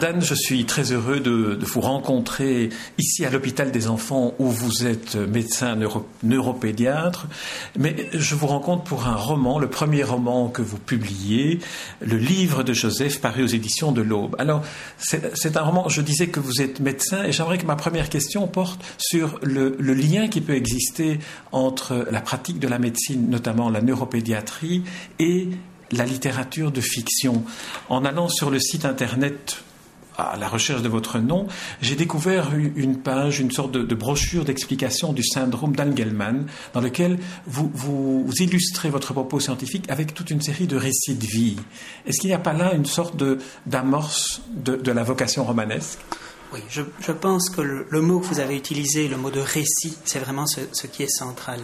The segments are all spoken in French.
Je suis très heureux de, vous rencontrer ici à l'hôpital des enfants où vous êtes médecin neuropédiatre. Mais je vous rencontre pour un roman, le premier roman que vous publiez, le livre de Joseph paru aux éditions de l'Aube. Alors, c'est un roman, je disais que vous êtes médecin et j'aimerais que ma première question porte sur le, le lien qui peut exister entre la pratique de la médecine, notamment la neuropédiatrie, et la littérature de fiction. En allant sur le site internet à la recherche de votre nom, j'ai découvert une page, une sorte de, brochure d'explication du syndrome d'Angelman, dans lequel vous, illustrez votre propos scientifique avec toute une série de récits de vie. Est-ce qu'il n'y a pas là une sorte d'amorce de, la vocation romanesque? Oui, je, pense que le, mot que vous avez utilisé, le mot de récit, c'est vraiment ce qui est central.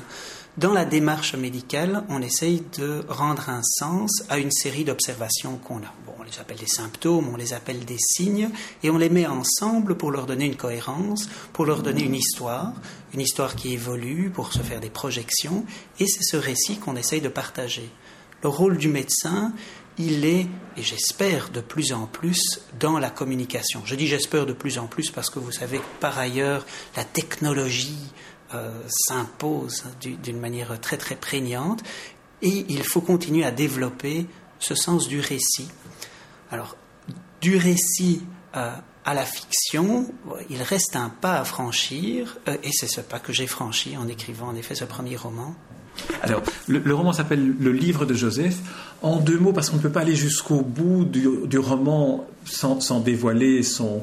Dans la démarche médicale, on essaye de rendre un sens à une série d'observations qu'on a. Bon, on les appelle des symptômes, on les appelle des signes, et on les met ensemble pour leur donner une cohérence, pour leur donner une histoire, une histoire qui évolue, pour se faire des projections, et c'est ce récit qu'on essaye de partager. Le rôle du médecin, il est, et j'espère de plus en plus, dans la communication. Je dis j'espère de plus en plus parce que vous savez que par ailleurs, la technologie, euh, s'impose d'une manière très très prégnante et il faut continuer à développer ce sens du récit. Alors, du récit euh, à la fiction, il reste un pas à franchir, euh, et c'est ce pas que j'ai franchi en écrivant en effet ce premier roman. Alors, le, roman s'appelle Le livre de Joseph. En deux mots, parce qu'on ne peut pas aller jusqu'au bout du, roman sans, dévoiler son,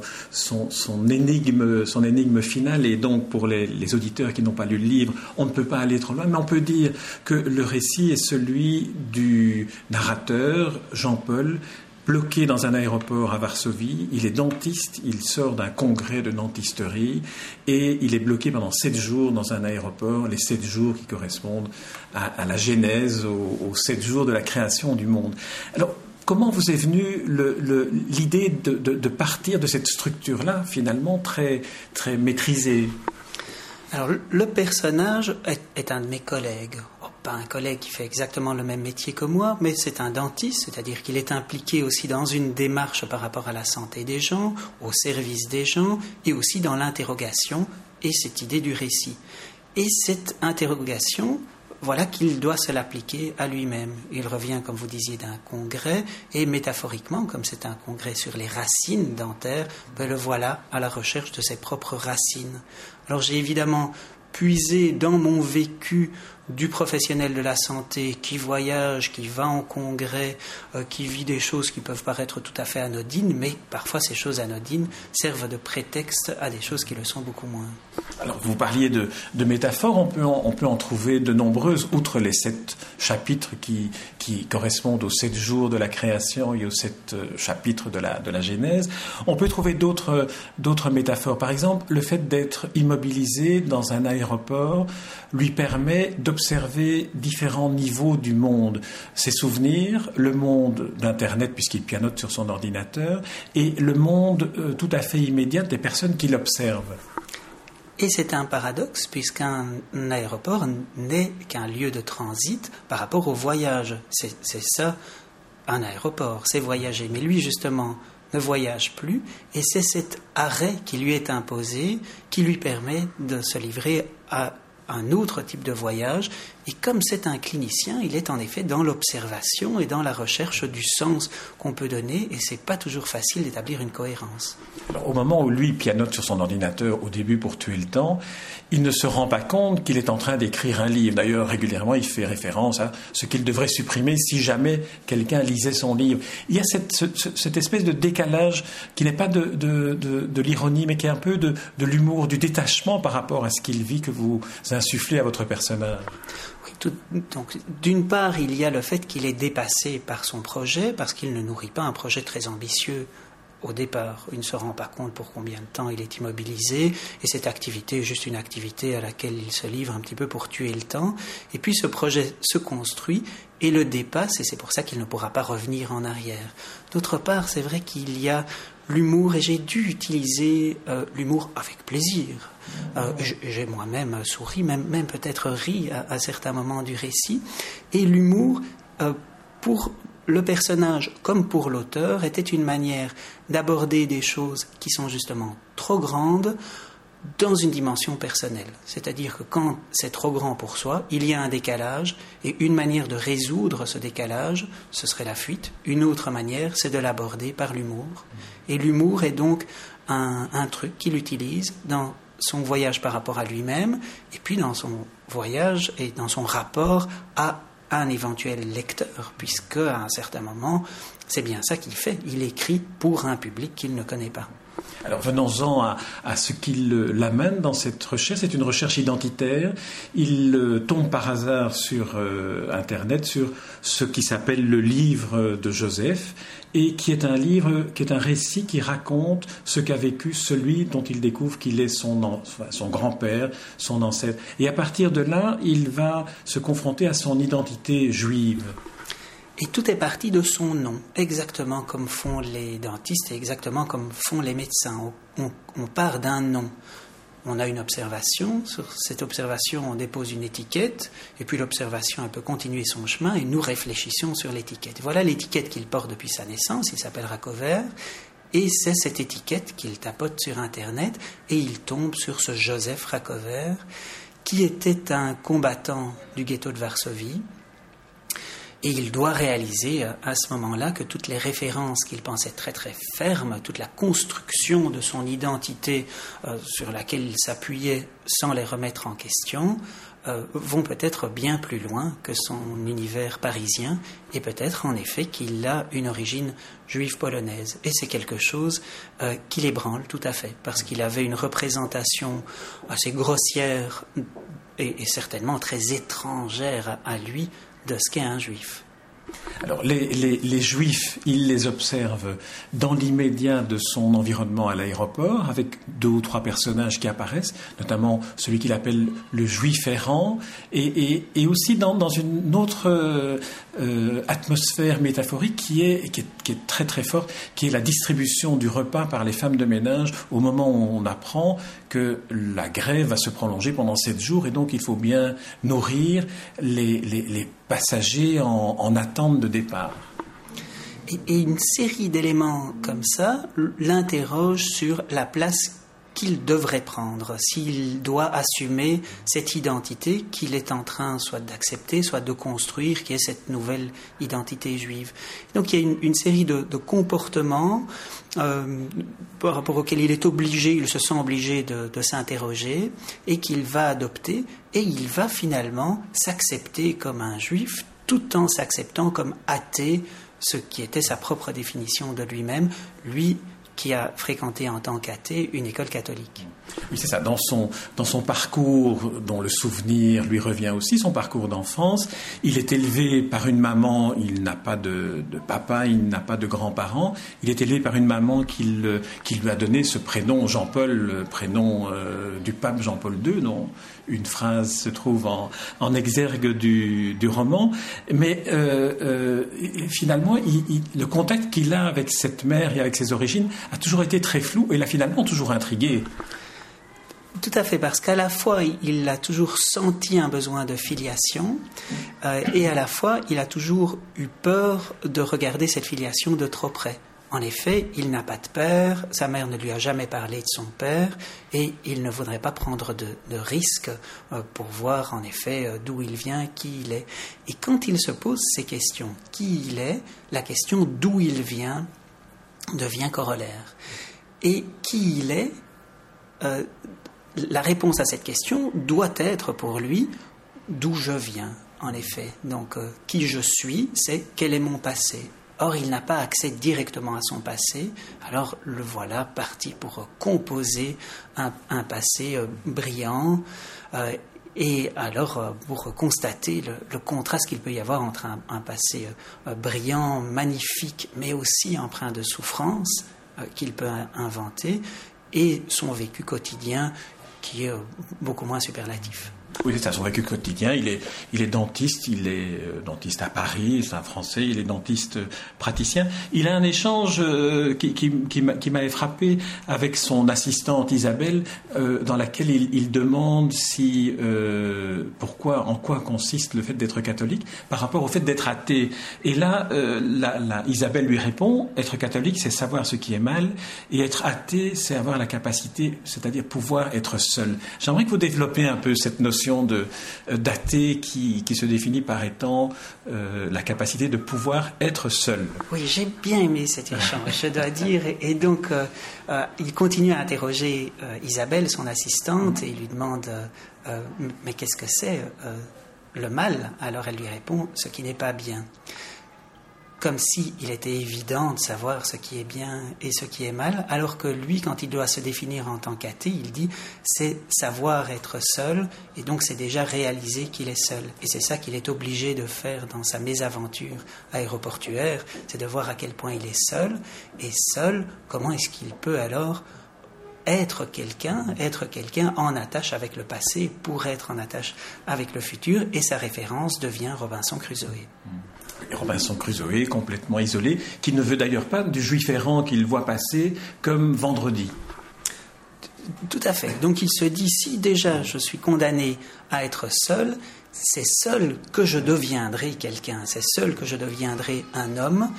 énigme, finale. Et donc, pour les, les auditeurs qui n'ont pas lu le livre, on ne peut pas aller trop loin. Mais on peut dire que le récit est celui du narrateur, Jean-Paul, bloqué dans un aéroport à Varsovie. Il est dentiste, il sort d'un congrès de dentisterie et il est bloqué pendant sept jours dans un aéroport, les sept jours qui correspondent à, la genèse, aux, sept jours de la création du monde. Alors, comment vous est venue l'idée de, partir de cette structure-là, finalement très, très maîtrisée? Le personnage est, un de mes collègues pas un collègue qui fait exactement le même métier que moi, mais c'est un dentiste, c'est-à-dire qu'il est impliqué aussi dans une démarche par rapport à la santé des gens, au service des gens, et aussi dans l'interrogation et cette idée du récit. Et cette interrogation, voilà qu'il doit se l'appliquer à lui-même. Il revient, comme vous disiez, d'un congrès, et métaphoriquement, comme c'est un congrès sur les racines dentaires, ben le voilà à la recherche de ses propres racines. Alors j'ai évidemment puisé dans mon vécu du professionnel de la santé qui voyage, qui va en congrès, euh, qui vit des choses qui peuvent paraître tout à fait anodines, mais parfois ces choses anodines servent de prétexte à des choses qui le sont beaucoup moins. Alors vous parliez de, métaphores, on peut, en, on peut en trouver de nombreuses, outre les sept chapitres qui, qui correspondent aux sept jours de la création et aux sept euh, chapitres de la, de la Genèse. On peut trouver d'autres, d'autres métaphores. Par exemple, le fait d'être immobilisé dans un aéroport lui permet de observer différents niveaux du monde, ses souvenirs, le monde d'Internet puisqu'il pianote sur son ordinateur, et le monde euh, tout à fait immédiat des personnes qui l'observent. Et c'est un paradoxe puisqu'un aéroport n'est qu'un lieu de transit par rapport au voyage. C'est ça, un aéroport, c'est voyager. Mais lui, justement, ne voyage plus et c'est cet arrêt qui lui est imposé qui lui permet de se livrer à un autre type de voyage. Et comme c'est un clinicien, il est en effet dans l'observation et dans la recherche du sens qu'on peut donner, et c'est pas toujours facile d'établir une cohérence. au moment où lui pianote sur son ordinateur au début pour tuer le temps, il ne se rend pas compte qu'il est en train d'écrire un livre. D'ailleurs, régulièrement, il fait référence à ce qu'il devrait supprimer si jamais quelqu'un lisait son livre. Il y a cette, espèce de décalage qui n'est pas de, l'ironie, mais qui est un peu de, l'humour, du détachement par rapport à ce qu'il vit que vous insufflez à votre personnage. Donc, d'une part, il y a le fait qu'il est dépassé par son projet, parce qu'il ne nourrit pas un projet très ambitieux au départ. Il ne se rend pas compte pour combien de temps il est immobilisé, et cette activité est juste une activité à laquelle il se livre un petit peu pour tuer le temps. Et puis ce projet se construit et le dépasse, et c'est pour ça qu'il ne pourra pas revenir en arrière. D'autre part, c'est vrai qu'il y a l'humour, et j'ai dû utiliser euh, l'humour avec plaisir. Euh, j'ai moi-même souri, même, peut-être ri à, certains moments du récit, et l'humour, euh, pour le personnage, comme pour l'auteur, était une manière d'aborder des choses qui sont justement trop grandes dans une dimension personnelle. C'est-à-dire que quand c'est trop grand pour soi, il y a un décalage, et une manière de résoudre ce décalage, ce serait la fuite. Une autre manière, c'est de l'aborder par l'humour. Et l'humour est donc un, un truc qu'il utilise dans son voyage par rapport à lui-même, et puis dans son voyage et dans son rapport à un éventuel lecteur, puisque à un certain moment, c'est bien ça qu'il fait. Il écrit pour un public qu'il ne connaît pas. Alors venons-en à, ce qui l'amène dans cette recherche. C'est une recherche identitaire. Il euh, tombe par hasard sur euh, Internet sur ce qui s'appelle le livre de Joseph et qui est un livre, qui est un récit qui raconte ce qu'a vécu celui dont il découvre qu'il est son grand-père, son ancêtre. Et à partir de là, il va se confronter à son identité juive. Et tout est parti de son nom, exactement comme font les dentistes et exactement comme font les médecins. On, part d'un nom. On a une observation, sur cette observation on dépose une étiquette, et puis l'observation peut continuer son chemin, et nous réfléchissons sur l'étiquette. Voilà l'étiquette qu'il porte depuis sa naissance, il s'appelle Racover, et c'est cette étiquette qu'il tapote sur Internet, et il tombe sur ce Joseph Racover, qui était un combattant du ghetto de Varsovie, et il doit réaliser euh, à ce moment-là que toutes les références qu'il pensait très très fermes, toute la construction de son identité euh, sur laquelle il s'appuyait sans les remettre en question, euh, vont peut-être bien plus loin que son univers parisien et peut-être en effet qu'il a une origine juive polonaise. Et c'est quelque chose qui l'ébranle tout à fait, parce qu'il avait une représentation assez grossière et, certainement très étrangère à lui de ce qu'est un juif. Alors, les, juifs, il les observe dans l'immédiat de son environnement à l'aéroport, avec deux ou trois personnages qui apparaissent, notamment celui qu'il appelle le juif errant, et, aussi dans, une autre euh, atmosphère métaphorique qui est, qui est, très très forte, qui est la distribution du repas par les femmes de ménage au moment où on apprend que la grève va se prolonger pendant sept jours, et donc il faut bien nourrir les, passagers en, attente de départ. Et, une série d'éléments comme ça l'interroge sur la place qu'il devrait prendre, s'il doit assumer cette identité qu'il est en train soit d'accepter, soit de construire, qui est cette nouvelle identité juive. Donc il y a une, série de, comportements euh, par rapport auxquels il est obligé, il se sent obligé de s'interroger et qu'il va adopter et il va finalement s'accepter comme un juif tout en s'acceptant comme athée, ce qui était sa propre définition de lui-même, lui qui a fréquenté en tant qu'athée une école catholique. Oui, c'est ça. Dans son, dans son parcours, dont le souvenir lui revient aussi, son parcours d'enfance, il est élevé par une maman, il n'a pas de, papa, il n'a pas de grands-parents. Il est élevé par une maman qui, qui lui a donné ce prénom Jean-Paul, prénom euh, du pape Jean-Paul II, dont une phrase se trouve en, en exergue du, du, roman. Mais euh, euh, finalement, le contact qu'il a avec cette mère et avec ses origines a toujours été très flou et l'a finalement toujours intrigué. Tout à fait, parce qu'à la fois, il a toujours senti un besoin de filiation, euh, et à la fois, il a toujours eu peur de regarder cette filiation de trop près. En effet, il n'a pas de père, sa mère ne lui a jamais parlé de son père, et il ne voudrait pas prendre de, risques euh, pour voir en effet euh, d'où il vient, qui il est. Et quand il se pose ces questions, qui il est, la question d'où il vient devient corollaire. Et qui il est, la réponse à cette question doit être pour lui d'où je viens, en effet. Donc, euh, qui je suis, c'est quel est mon passé. Or, il n'a pas accès directement à son passé, alors le voilà parti pour composer un, passé euh, brillant. Euh, et alors, pour constater le, contraste qu'il peut y avoir entre un passé brillant, magnifique, mais aussi empreint de souffrance qu'il peut inventer, et son vécu quotidien qui est beaucoup moins superlatif. Oui, c'est ça, son vécu quotidien. Il est, il est dentiste, il est euh, dentiste à Paris, c'est un Français, il est dentiste euh, praticien. Il a un échange euh, qui, qui, qui m'avait frappé avec son assistante Isabelle, dans laquelle il, il demande si, pourquoi, en quoi consiste le fait d'être catholique par rapport au fait d'être athée. Et là, la, la, Isabelle lui répond, être catholique, c'est savoir ce qui est mal, et être athée, c'est avoir la capacité, c'est-à-dire pouvoir être seul. J'aimerais que vous développiez un peu cette notion de euh, daté qui, se définit par étant euh, la capacité de pouvoir être seul. Oui, j'ai bien aimé cet échange, je dois dire. Et, donc, euh, il continue à interroger Isabelle, son assistante, et il lui demande Mais qu'est-ce que c'est le mal? Alors elle lui répond Ce qui n'est pas bien comme s'il était évident de savoir ce qui est bien et ce qui est mal, alors que lui, quand il doit se définir en tant qu'athée, il dit c'est savoir être seul, et donc c'est déjà réaliser qu'il est seul. Et c'est ça qu'il est obligé de faire dans sa mésaventure aéroportuaire, c'est de voir à quel point il est seul, et seul, comment est-ce qu'il peut alors être quelqu'un, être quelqu'un en attache avec le passé pour être en attache avec le futur, et sa référence devient Robinson Crusoe. Robinson Crusoe, complètement isolé, qui ne veut d'ailleurs pas du juif errant qu'il voit passer comme vendredi. Tout à fait. Donc il se dit, si déjà je suis condamné à être seul, c'est seul que je deviendrai quelqu'un, c'est seul que je deviendrai un homme,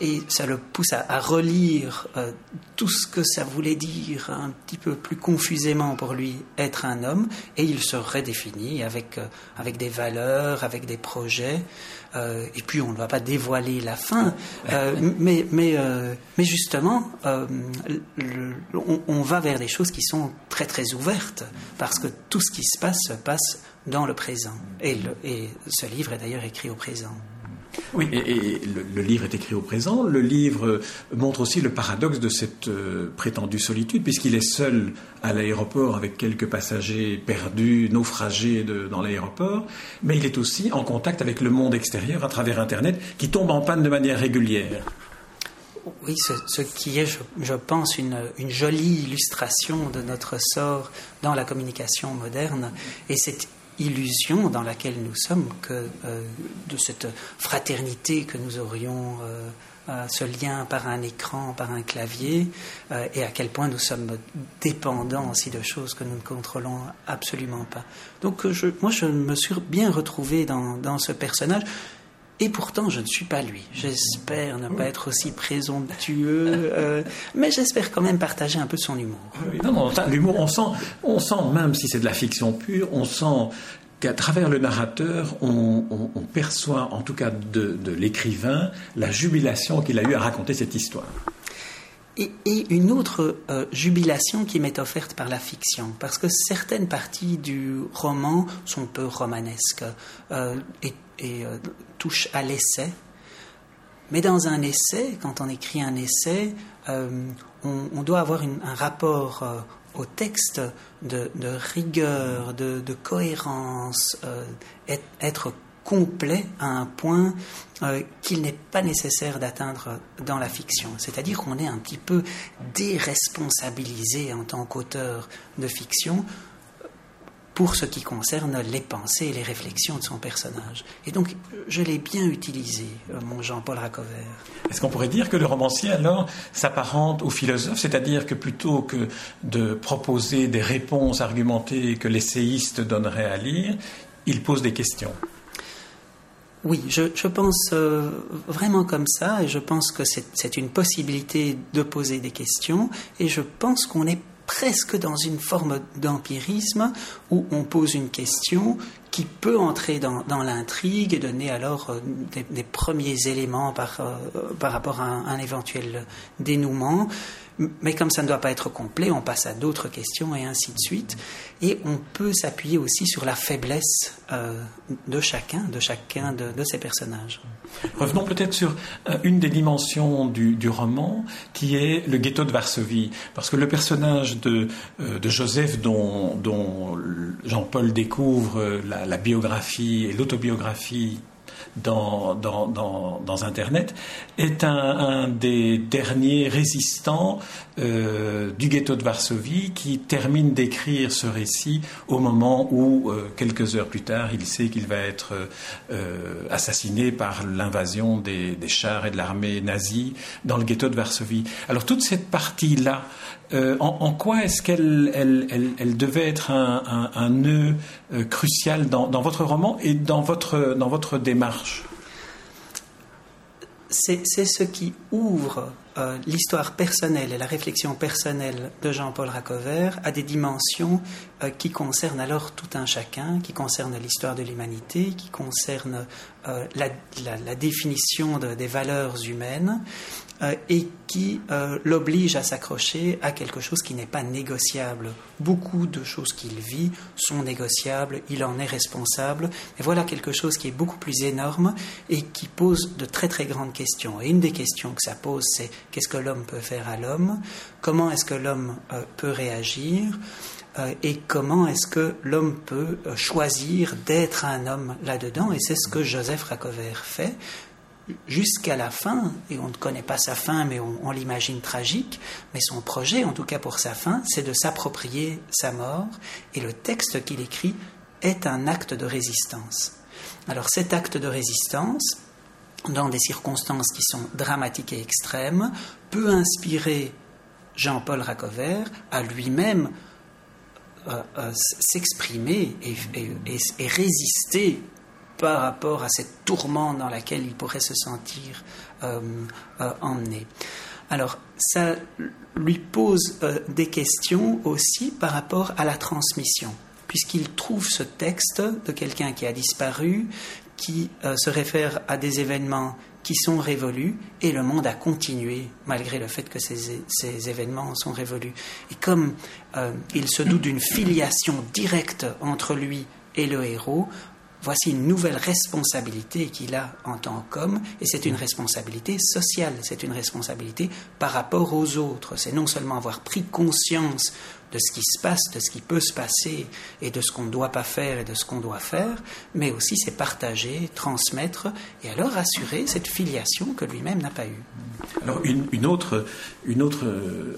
et ça le pousse à, relire euh, tout ce que ça voulait dire un petit peu plus confusément pour lui être un homme, et il se redéfinit avec, euh, avec des valeurs, avec des projets, euh, et puis on ne va pas dévoiler la fin, mais, mais, mais justement, on, on va vers des choses qui sont très très ouvertes, parce que tout ce qui se passe se passe dans le présent. Et, ce livre est d'ailleurs écrit au présent. Oui, et, le, livre est écrit au présent. Le livre montre aussi le paradoxe de cette euh, prétendue solitude, puisqu'il est seul à l'aéroport avec quelques passagers perdus, naufragés dans l'aéroport, mais il est aussi en contact avec le monde extérieur à travers Internet, qui tombe en panne de manière régulière. Oui, ce, qui est, je, pense, une, jolie illustration de notre sort dans la communication moderne. Et c'est illusion dans laquelle nous sommes que euh, de cette fraternité que nous aurions, euh, ce lien par un écran, par un clavier, euh, et à quel point nous sommes dépendants aussi de choses que nous ne contrôlons absolument pas. Donc moi, je me suis bien retrouvé dans ce personnage. Et pourtant, je ne suis pas lui. J'espère ne pas être aussi présomptueux, mais j'espère quand même partager un peu son humour. Non, non, l'humour, on sent, on sent, même si c'est de la fiction pure, on sent qu'à travers le narrateur, on, perçoit, en tout cas de, l'écrivain, la jubilation qu'il a eu à raconter cette histoire. Et, une autre euh, jubilation qui m'est offerte par la fiction, parce que certaines parties du roman sont peu romanesques euh, et, euh, touchent à l'essai. Mais dans un essai, quand on écrit un essai, on, doit avoir un rapport au texte de, rigueur, de, cohérence, euh, être, complet à un point euh, qu'il n'est pas nécessaire d'atteindre dans la fiction. C'est-à-dire qu'on est un petit peu déresponsabilisé en tant qu'auteur de fiction pour ce qui concerne les pensées et les réflexions de son personnage. Et donc, je l'ai bien utilisé, euh, mon Jean-Paul Racover. Est-ce qu'on pourrait dire que le romancier, alors, s'apparente au philosophe, c'est-à-dire que plutôt que de proposer des réponses argumentées que l'essayiste donnerait à lire, il pose des questions? Oui, je, pense euh, vraiment comme ça, et je pense que c'est une possibilité de poser des questions, et je pense qu'on est presque dans une forme d'empirisme où on pose une question qui peut entrer dans, l'intrigue et donner alors euh, des, premiers éléments par, euh, par rapport à un, éventuel dénouement. Mais comme ça ne doit pas être complet, on passe à d'autres questions et ainsi de suite. Et on peut s'appuyer aussi sur la faiblesse euh, de chacun, de chacun de, ces personnages. Revenons peut-être sur une des dimensions du, roman, qui est le ghetto de Varsovie. Parce que le personnage de, de Joseph, dont, Jean-Paul découvre la, biographie et l'autobiographie dans, Internet, est un, des derniers résistants euh, du ghetto de Varsovie qui termine d'écrire ce récit au moment où, euh, quelques heures plus tard, il sait qu'il va être euh, assassiné par l'invasion des, des, chars et de l'armée nazie dans le ghetto de Varsovie. Alors toute cette partie-là, en, quoi est-ce qu'elle elle, elle, devait être un, nœud crucial dans, votre roman et dans votre démarche? C'est ce qui ouvre euh, l'histoire personnelle et la réflexion personnelle de Jean-Paul Racover à des dimensions euh, qui concernent alors tout un chacun, qui concernent l'histoire de l'humanité, qui concernent euh, la, définition des valeurs humaines et qui l'oblige à s'accrocher à quelque chose qui n'est pas négociable. Beaucoup de choses qu'il vit sont négociables, il en est responsable, mais voilà quelque chose qui est beaucoup plus énorme et qui pose de très très grandes questions. Et une des questions que ça pose, c'est qu'est-ce que l'homme peut faire à l'homme, comment est-ce que l'homme euh, peut réagir, euh, et comment est-ce que l'homme peut euh, choisir d'être un homme là-dedans? Et c'est ce que Joseph Racover fait jusqu'à la fin, et on ne connaît pas sa fin, mais on, on l'imagine tragique, mais son projet, en tout cas pour sa fin, c'est de s'approprier sa mort, et le texte qu'il écrit est un acte de résistance. Alors cet acte de résistance, dans des circonstances qui sont dramatiques et extrêmes, peut inspirer Jean-Paul Racover à lui-même euh, euh, s'exprimer et, résister par rapport à cette tourmente dans laquelle il pourrait se sentir euh, emmené. Alors, ça lui pose des questions aussi par rapport à la transmission, puisqu'il trouve ce texte de quelqu'un qui a disparu, qui euh, se réfère à des événements qui sont révolus et le monde a continué malgré le fait que ces, événements sont révolus. Et comme euh, il se doute d'une filiation directe entre lui et le héros, voici une nouvelle responsabilité qu'il a en tant qu'homme, et c'est une responsabilité sociale, c'est une responsabilité par rapport aux autres. C'est non seulement avoir pris conscience de ce qui se passe, de ce qui peut se passer et de ce qu'on ne doit pas faire et de ce qu'on doit faire, mais aussi c'est partager, transmettre et alors assurer cette filiation que lui-même n'a pas eue. Alors une, autre, une autre,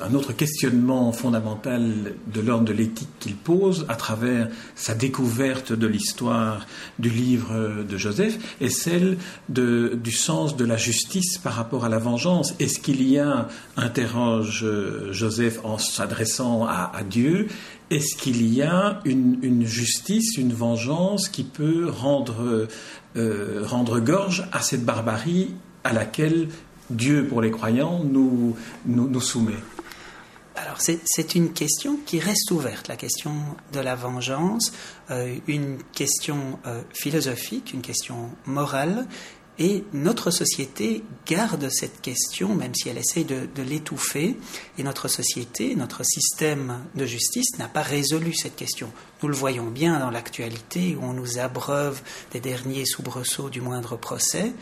un autre questionnement fondamental de l'ordre de l'éthique qu'il pose à travers sa découverte de l'histoire du livre de Joseph est celle de, du sens de la justice par rapport à la vengeance. Est-ce qu'il y a, interroge Joseph en s'adressant à Dieu, est-ce qu'il y a une, justice, une vengeance qui peut rendre, euh, rendre gorge à cette barbarie à laquelle Dieu, pour les croyants, nous, nous, soumet? Alors c'est une question qui reste ouverte, la question de la vengeance, euh, une question euh, philosophique, une question morale, et notre société garde cette question, même si elle essaie de, l'étouffer, et notre société, notre système de justice n'a pas résolu cette question. Nous le voyons bien dans l'actualité, où on nous abreuve des derniers soubresauts du moindre procès,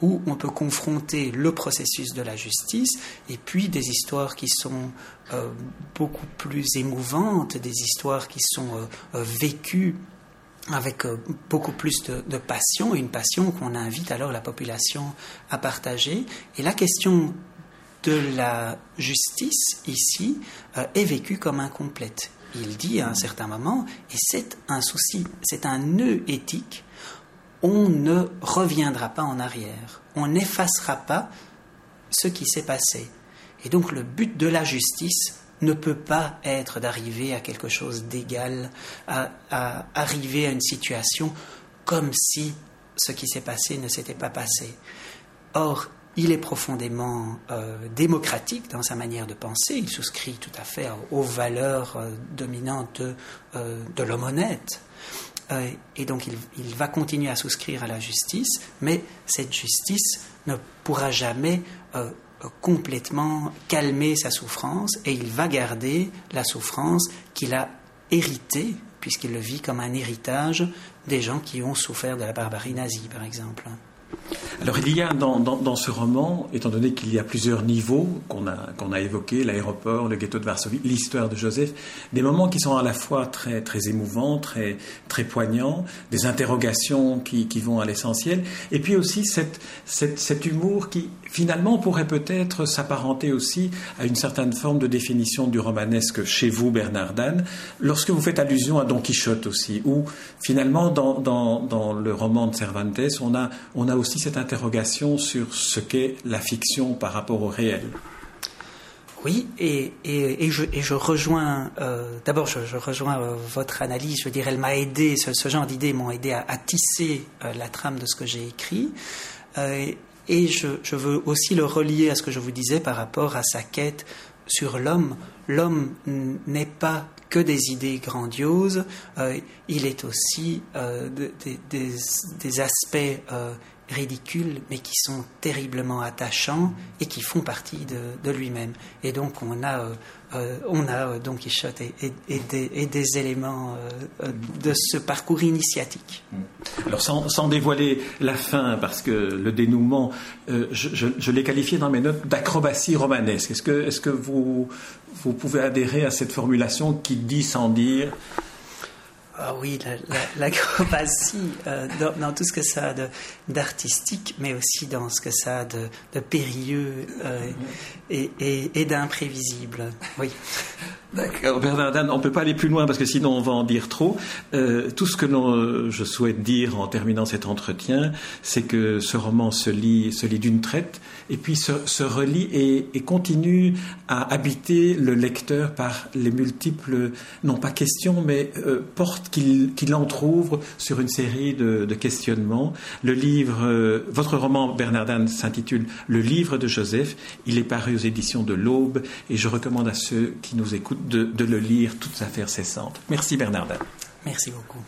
où on peut confronter le processus de la justice, et puis des histoires qui sont euh, beaucoup plus émouvantes, des histoires qui sont euh, euh, vécues avec euh, beaucoup plus de, passion, une passion qu'on invite alors la population à partager. Et la question de la justice ici euh, est vécue comme incomplète. Il dit à un certain moment, et c'est un souci, c'est un nœud éthique, on ne reviendra pas en arrière, on n'effacera pas ce qui s'est passé. Et donc le but de la justice, ne peut pas être d'arriver à quelque chose d'égal, à, arriver à une situation comme si ce qui s'est passé ne s'était pas passé. Or, il est profondément euh, démocratique dans sa manière de penser, il souscrit tout à fait aux valeurs euh, dominantes euh, de, l'homme honnête. et donc il, il, va continuer à souscrire à la justice, mais cette justice ne pourra jamais complètement calmer sa souffrance et il va garder la souffrance qu'il a héritée, puisqu'il le vit comme un héritage des gens qui ont souffert de la barbarie nazie, par exemple. Alors il y a dans, ce roman, étant donné qu'il y a plusieurs niveaux qu'on a, qu'on a évoqués, l'aéroport, le ghetto de Varsovie, l'histoire de Joseph, des moments qui sont à la fois très, très émouvants, très, très poignants, des interrogations qui, qui vont à l'essentiel, et puis aussi cette, cette, cet humour qui finalement pourrait peut-être s'apparenter aussi à une certaine forme de définition du romanesque chez vous, Bernard Dan, lorsque vous faites allusion à Don Quichotte aussi, où finalement dans, dans, dans le roman de Cervantes, on a, on a aussi cette interrogation sur ce qu'est la fiction par rapport au réel. Oui, et, et, je, et je, rejoins, euh, d'abord je, rejoins euh, votre analyse, je veux dire, elle m'a aidé, ce, genre d'idées m'ont aidé à, tisser euh, la trame de ce que j'ai écrit. et je, je, veux aussi le relier à ce que je vous disais par rapport à sa quête sur l'homme. L'homme n'est pas que des idées grandioses, il est aussi des, des, des, aspects ridicules, mais qui sont terriblement attachants et qui font partie de, lui-même. Et donc on a, euh, euh, on a euh, Don Quichotte et, des, éléments de ce parcours initiatique. Alors sans, dévoiler la fin, parce que le dénouement, je, l'ai qualifié dans mes notes d'acrobatie romanesque. Est-ce que, est -ce que vous, vous pouvez adhérer à cette formulation qui dit sans dire ah oui, l'acrobatie, euh, dans, tout ce que ça a d'artistique, mais aussi dans ce que ça a de, périlleux euh, et, d'imprévisible. Oui. D'accord, Bernard on ne peut pas aller plus loin parce que sinon on va en dire trop. Euh, tout ce que je souhaite dire en terminant cet entretien, c'est que ce roman se lit, se lit d'une traite et puis se, relie et, continue à habiter le lecteur par les multiples, non pas questions, mais portes qu'il entrouvre sur une série de, questionnements. Le livre, euh, votre roman Bernardin s'intitule Le livre de Joseph. Il est paru aux éditions de l'Aube et je recommande à ceux qui nous écoutent de, de le lire, toute affaire cessante. Merci Bernardin. Merci beaucoup.